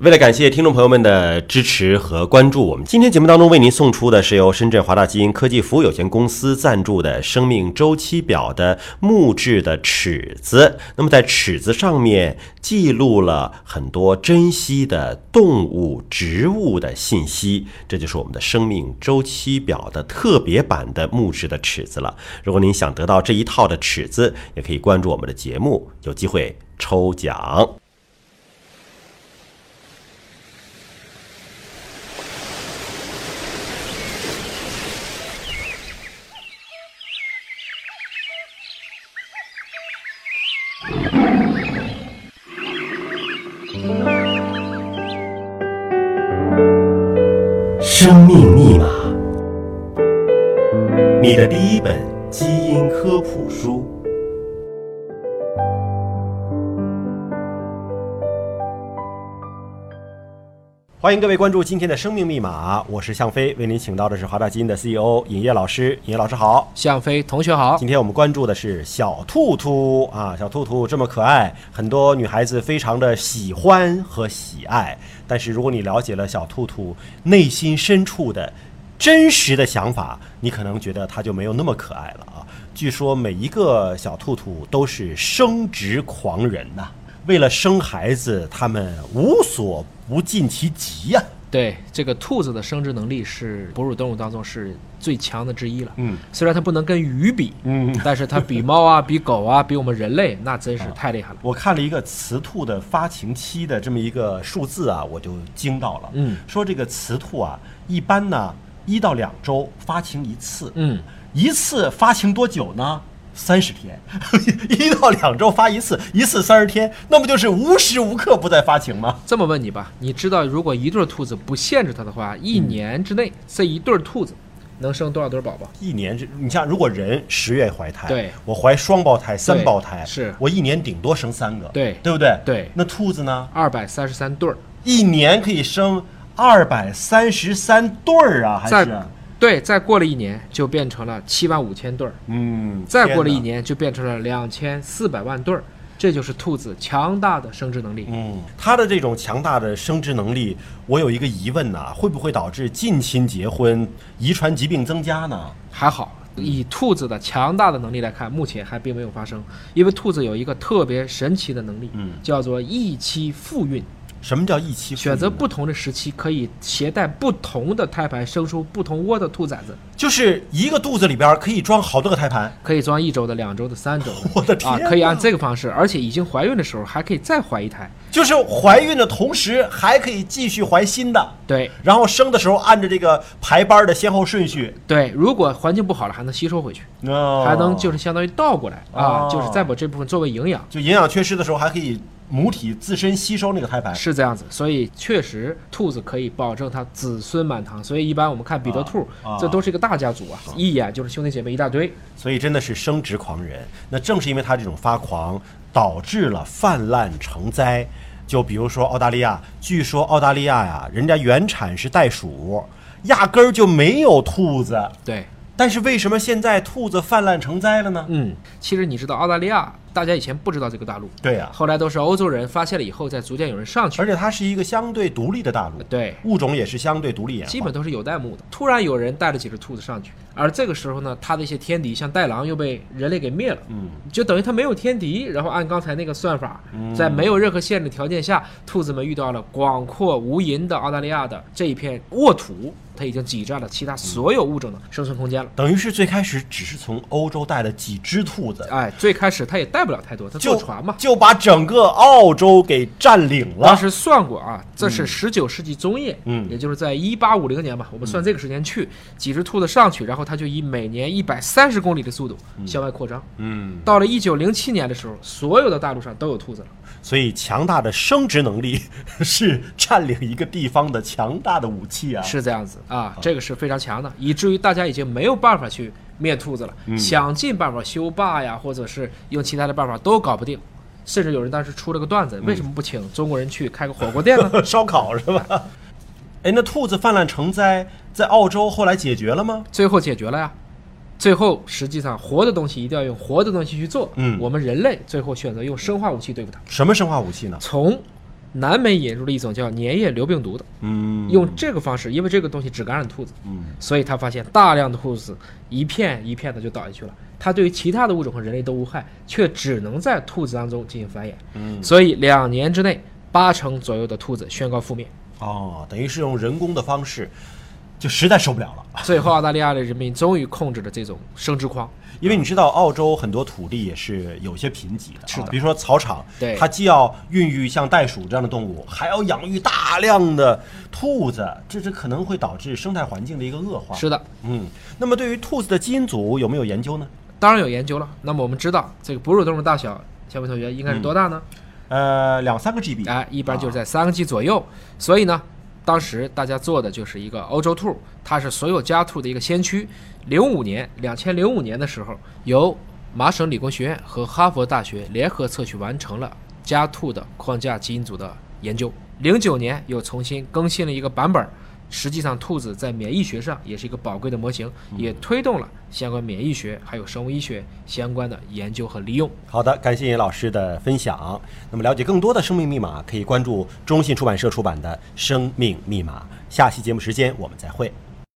为了感谢听众朋友们的支持和关注，我们今天节目当中为您送出的是由深圳华大基因科技服务有限公司赞助的生命周期表的木质的尺子。那么在尺子上面记录了很多珍稀的动物、植物的信息，这就是我们的生命周期表的特别版的木质的尺子了。如果您想得到这一套的尺子，也可以关注我们的节目，有机会抽奖。生命密码，你的第一本基因科普书。欢迎各位关注今天的生命密码，我是向飞，为您请到的是华大基因的 CEO 尹烨老师。尹烨老师好，向飞同学好。今天我们关注的是小兔兔啊，小兔兔这么可爱，很多女孩子非常的喜欢和喜爱。但是如果你了解了小兔兔内心深处的真实的想法，你可能觉得它就没有那么可爱了啊。据说每一个小兔兔都是生殖狂人呐、为了生孩子，他们无所不尽其极呀、对，这个兔子的生殖能力是哺乳动物当中是最强的之一了。嗯虽然它不能跟鱼比，嗯，但是它比猫啊、比狗啊、比我们人类，那真是太厉害了。我看了一个雌兔的发情期的这么一个数字啊，我就惊到了。嗯说这个雌兔啊，一般呢一到两周发情一次，嗯，一次发情多久呢？三十天，一到两周发一次，一次三十天，那不就是无时无刻不在发情吗？这么问你吧，你知道如果一对兔子不限制它的话，一年之内这一对兔子能生多少对宝宝？一年之，你像如果人十月怀胎，对我怀双胞胎、三胞胎，是我一年顶多生三个，对对不对？对那兔子呢？二百三十三对儿，一年可以生二百三十三对儿啊，还是再？对，再过了一年就变成了七万五千对儿，嗯，再过了一，年就变成了两千四百万对儿，这就是兔子强大的生殖能力。嗯，它的这种强大的生殖能力，我有一个疑问呐、会不会导致近亲结婚、遗传疾病增加呢？还好，以兔子的强大的能力来看，目前还并没有发生。因为兔子有一个特别神奇的能力，嗯叫做一期复孕，什么叫一期选择不同的时期，可以携带不同的胎盘，生出不同窝的兔崽子，就是一个肚子里边可以装好多个胎盘。可以装一周的、两周的、三周。的。我的天啊，可以按这个方式，而且已经怀孕的时候还可以再怀一胎。就是怀孕的同时还可以继续怀新的，对。然后生的时候按照这个排班的先后顺序，对，如果环境不好了，还能吸收回去，哦。还能就是相当于倒过来。啊，哦就是再把这部分作为营养。就营养缺失的时候还可以母体自身吸收那个胎盘。是这样子，所以确实兔子可以保证它子孙满堂。所以一般我们看彼得兔，这都是一个大家族啊，一眼就是兄弟姐妹一大堆。所以真的是生殖狂人。那正是因为他这种发狂，导致了泛滥成灾。就比如说澳大利亚，据说澳大利亚呀，人家原产是袋鼠，压根儿就没有兔子。对，但是为什么现在兔子泛滥成灾了呢？嗯，其实你知道澳大利亚，大家以前不知道这个大陆，对呀、后来都是欧洲人发现了以后，再逐渐有人上去。而且它是一个相对独立的大陆，对，物种也是相对独立演化。基本都是有代目的。突然有人带了几只兔子上去，而这个时候呢，它的一些天敌，像袋狼又被人类给灭了。嗯，就等于它没有天敌，然后按刚才那个算法，嗯在没有任何限制条件下，兔子们遇到了广阔无垠的澳大利亚的这一片沃土，它已经挤占了其他所有物种的生存空间了。等于是最开始只是从欧洲带了几只兔子，哎，最开始它也带不了太多，它就坐船嘛。就把整个澳洲给占领了。当时算过啊，这是十九世纪中叶，嗯也就是在一八五零年吧，我们算这个时间去，几只兔子上去，然后它就以每年一百三十公里的速度向外扩张。嗯，到了一九零七年的时候，所有的大陆上都有兔子了。所以强大的生殖能力 是占领一个地方的强大的武器啊！是这样子啊，这个是非常强的，以至于大家已经没有办法去灭兔子了，嗯想尽办法修坝呀，或者是用其他的办法都搞不定。甚至有人当时出了个段嗯子，为什么不请中国人去开个火锅店呢？烧烤是吧？哎，那兔子泛滥成灾，在澳洲后来解决了吗？最后解决了呀。最后实际上活的东西一定要用活的东西去做。嗯我们人类最后选择用生化武器对付它。什么生化武器呢？从南美引入了一种叫粘液瘤病毒的，嗯，用这个方式，因为这个东西只感染兔子，嗯，所以他发现大量的兔子一片一片的就倒下去了。它对于其他的物种和人类都无害，却只能在兔子当中进行繁衍。嗯，所以两年之内，八成左右的兔子宣告覆灭。哦，等于是用人工的方式，就实在受不了了。最后，澳大利亚的人民终于控制了这种生殖狂。因为你知道，澳洲很多土地也是有些贫瘠的，是的比如说草场，对它既要孕育像袋鼠这样的动物，还要养育大量的兔子，这这可能会导致生态环境的一个恶化。是的，嗯，那么对于兔子的基因组有没有研究呢？当然有研究了。那么我们知道，这个哺乳动物大小，小伟同学应该是多大呢？呃，两三个 GB，哎，一般就是在三个 G 左右。所以呢，当时大家做的就是一个欧洲兔，它是所有家兔的一个先驱。零五年，两千零五年的时候，由麻省理工学院和哈佛大学联合测序完成了家兔的框架基因组的研究。零九年又重新更新了一个版本。实际上，兔子在免疫学上也是一个宝贵的模型，也推动了相关免疫学还有生物医学相关的研究和利用。好的，感谢叶老师的分享。那么，了解更多的生命密码，可以关注中信出版社出版的《生命密码》。下期节目时间我们再会。